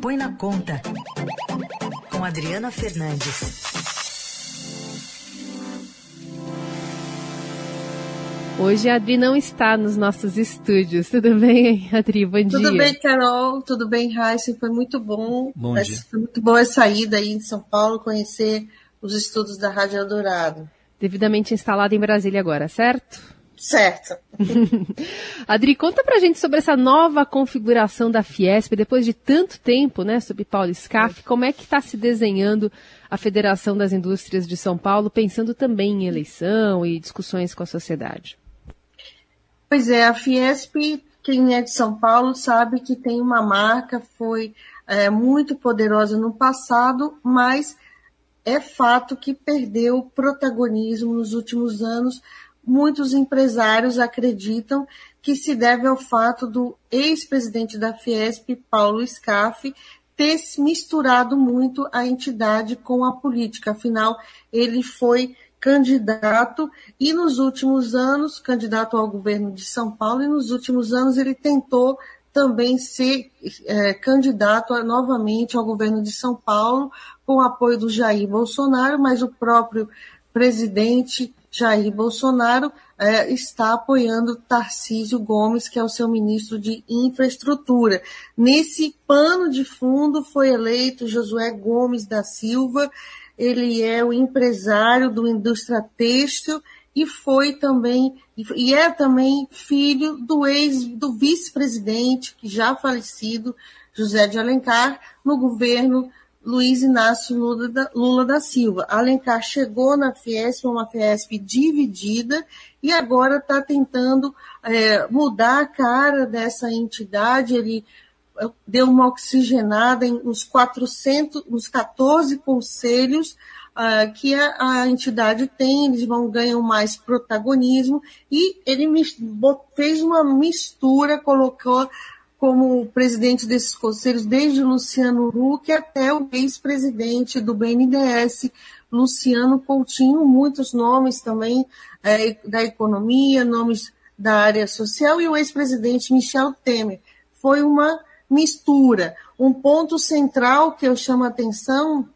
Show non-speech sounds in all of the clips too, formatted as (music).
Põe na Conta, com Adriana Fernandes. Hoje a Adri não está nos nossos estúdios. Tudo bem, Adri? Bom dia. Tudo bem, Carol. Tudo bem, Raíssa. Foi muito bom. Bom dia. Foi muito boa a saída aí em São Paulo, conhecer os estudos da Rádio Eldorado. Devidamente instalado em Brasília agora, certo? Certo. (laughs) Adri, conta pra gente sobre essa nova configuração da Fiesp, depois de tanto tempo, né, sob Paulo Scaff, como é que está se desenhando a Federação das Indústrias de São Paulo, pensando também em eleição e discussões com a sociedade? Pois é, a Fiesp, quem é de São Paulo sabe que tem uma marca, foi é, muito poderosa no passado, mas é fato que perdeu protagonismo nos últimos anos muitos empresários acreditam que se deve ao fato do ex-presidente da Fiesp, Paulo Scaff, ter misturado muito a entidade com a política. Afinal, ele foi candidato e nos últimos anos, candidato ao governo de São Paulo, e nos últimos anos ele tentou também ser é, candidato a, novamente ao governo de São Paulo, com o apoio do Jair Bolsonaro, mas o próprio presidente Jair Bolsonaro é, está apoiando Tarcísio Gomes, que é o seu ministro de Infraestrutura. Nesse pano de fundo foi eleito Josué Gomes da Silva, ele é o empresário do indústria têxtil e foi também e é também filho do ex do vice-presidente que já falecido José de Alencar no governo Luiz Inácio Lula da, Lula da Silva. Alencar chegou na Fiesp, uma Fiesp dividida, e agora está tentando é, mudar a cara dessa entidade. Ele é, deu uma oxigenada em uns 400, uns 14 conselhos uh, que a, a, entidade tem, eles vão ganhar mais protagonismo, e ele fez uma mistura, colocou como presidente desses conselhos, desde Luciano Huck até o ex-presidente do BNDES, Luciano Coutinho, muitos nomes também é, da economia, nomes da área social, e o ex-presidente Michel Temer. Foi uma mistura. Um ponto central que eu chamo a atenção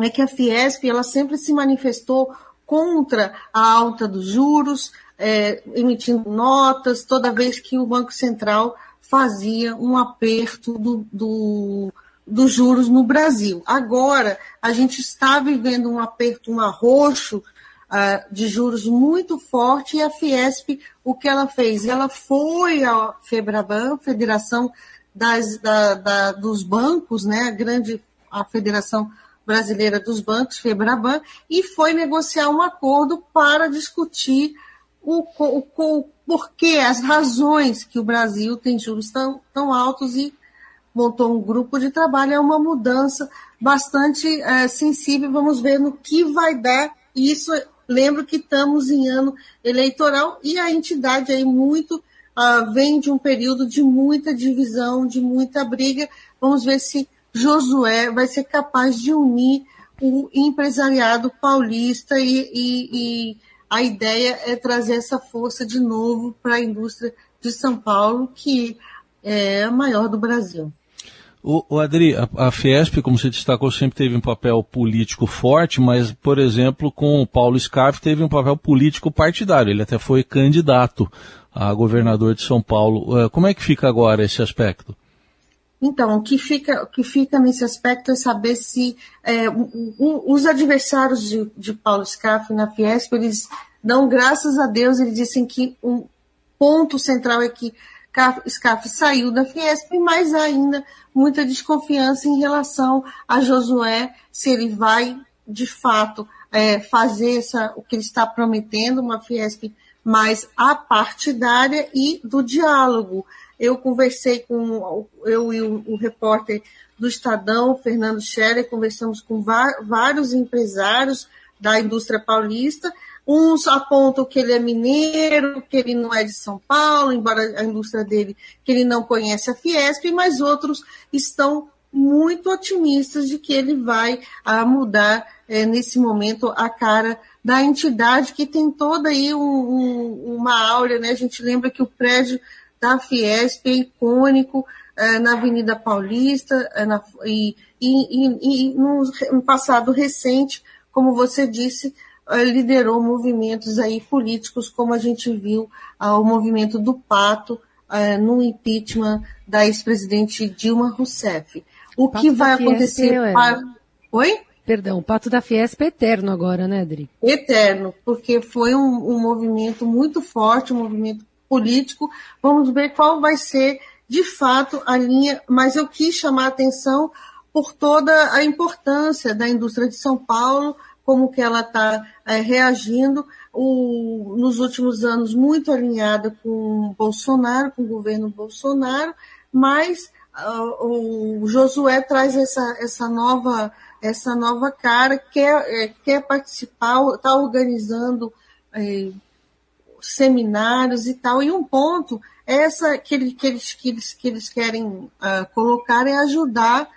é que a Fiesp ela sempre se manifestou contra a alta dos juros, é, emitindo notas toda vez que o Banco Central fazia um aperto do, do, dos juros no Brasil. Agora, a gente está vivendo um aperto, um arroxo uh, de juros muito forte e a Fiesp, o que ela fez? Ela foi à Febraban, Federação das, da, da, dos Bancos, né, a grande a Federação Brasileira dos Bancos, Febraban, e foi negociar um acordo para discutir o, o, o porquê, as razões que o Brasil tem juros tão, tão altos e montou um grupo de trabalho. É uma mudança bastante é, sensível. Vamos ver no que vai dar. Isso, lembro que estamos em ano eleitoral e a entidade aí muito uh, vem de um período de muita divisão, de muita briga. Vamos ver se Josué vai ser capaz de unir o empresariado paulista e, e, e a ideia é trazer essa força de novo para a indústria de São Paulo, que é a maior do Brasil. O, o Adri, a, a, Fiesp, como você destacou, sempre teve um papel político forte, mas, por exemplo, com o Paulo Scarf teve um papel político partidário. Ele até foi candidato a governador de São Paulo. Uh, como é que fica agora esse aspecto? Então, o que fica, o que fica nesse aspecto é saber se é, os adversários de, de Paulo Scaff na Fiesp, eles dão graças a Deus, eles dizem que o ponto central é que Scaff saiu da Fiesp, mas ainda muita desconfiança em relação a Josué, se ele vai, de fato, é, fazer essa, o que ele está prometendo, uma Fiesp mais apartidária e do diálogo. Eu conversei com eu e o, o repórter do Estadão, Fernando Scherer, conversamos com vários empresários da indústria paulista. Uns apontam que ele é mineiro, que ele não é de São Paulo, embora a indústria dele, que ele não conhece a Fiesp, mas outros estão muito otimistas de que ele vai a, mudar é, nesse momento a cara da entidade que tem toda aí um, um, uma áurea, né? A gente lembra que o prédio da Fiesp é icônico, é, na Avenida Paulista é, na, e, e, e, e no, passado recente, como você disse, é, liderou movimentos aí políticos, como a gente viu o movimento do Pato é, no impeachment da ex-presidente Dilma Rousseff. O que vai acontecer para... Oi? Perdão, o Pato da Fiesp é eterno agora, né, Adri? Eterno, porque foi um, um movimento muito forte, um movimento político. Vamos ver qual vai ser, de fato, a linha, mas eu quis chamar a atenção por toda a importância da indústria de São Paulo, como que ela está é, reagindo, o, nos últimos anos muito alinhada com Bolsonaro, com o governo Bolsonaro, mas uh, o Josué traz essa, essa nova essa nova cara, quer, é, quer participar, está organizando é, seminários e tal. E um ponto, essa que, que, eles, que, eles, que eles querem uh, colocar é ajudar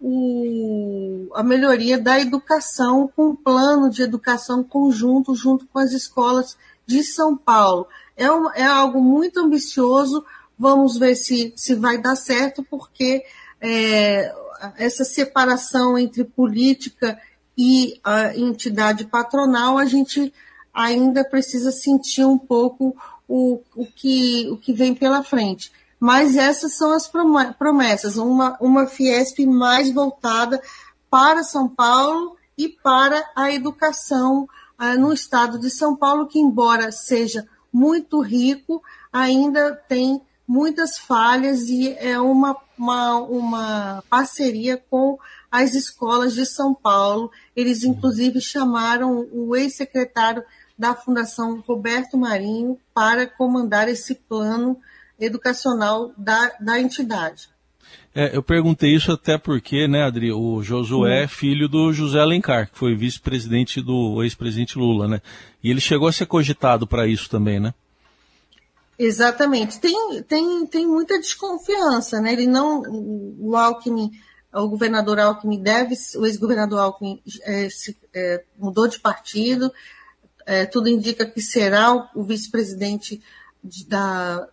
o, a melhoria da educação com um plano de educação conjunto junto com as escolas de São Paulo. É, um, é algo muito ambicioso, vamos ver se, se vai dar certo, porque é, essa separação entre política e a entidade patronal, a gente ainda precisa sentir um pouco o, o, que, o que vem pela frente. Mas essas são as promessas, uma, uma Fiesp mais voltada para São Paulo e para a educação ah, no estado de São Paulo, que embora seja muito rico, ainda tem muitas falhas e é uma, uma, uma parceria com as escolas de São Paulo. Eles, inclusive, chamaram o ex-secretário da Fundação Roberto Marinho para comandar esse plano educacional da, da entidade. É, eu perguntei isso até porque, né, Adri, o Josué é filho do José Alencar, que foi vice-presidente do ex-presidente Lula, né? E ele chegou a ser cogitado para isso também, né? Exatamente. Tem, tem, tem muita desconfiança, né? Ele não, o Alckmin, o governador Alckmin deve, o ex-governador Alckmin é, se, é, mudou de partido, é, tudo indica que será o, o vice-presidente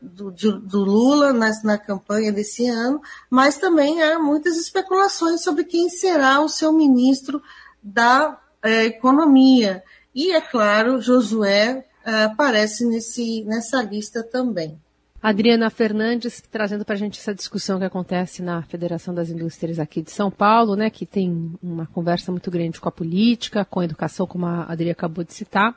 do, do, Lula na, na campanha desse ano, mas também há muitas especulações sobre quem será o seu ministro da é, Economia. E, é claro, Josué uh, aparece nesse, nessa lista também. Adriana Fernandes trazendo para a gente essa discussão que acontece na Federação das Indústrias aqui de São Paulo, né, que tem uma conversa muito grande com a política, com a educação, como a Adriana acabou de citar,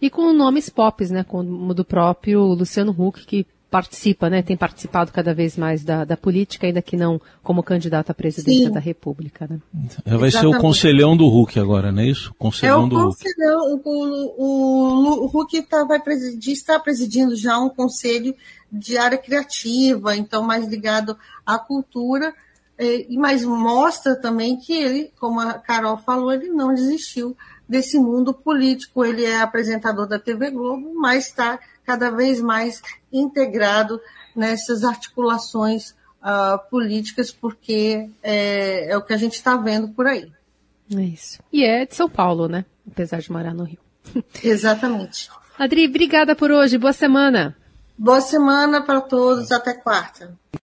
e com nomes pop, né, como do próprio Luciano Huck, que participa, né, tem participado cada vez mais da, da política, ainda que não como candidato à presidência Sim. da República. Né? Vai Exatamente. ser o conselhão do Huck agora, não é isso? Conselhão é o do conselhão, Huck. O, o, o Huck tá, vai presidir, está presidindo já um conselho de área criativa, então mais ligado à cultura, é, mas mostra também que ele, como a Carol falou, ele não desistiu desse mundo político. Ele é apresentador da TV Globo, mas está cada vez mais integrado nessas articulações uh, políticas, porque é, é, o que a gente está vendo por aí. É isso. E é de São Paulo, né? Apesar de morar no Rio. (laughs) Exatamente. Adri, obrigada por hoje. Boa semana. Boa semana para todos. Até quarta.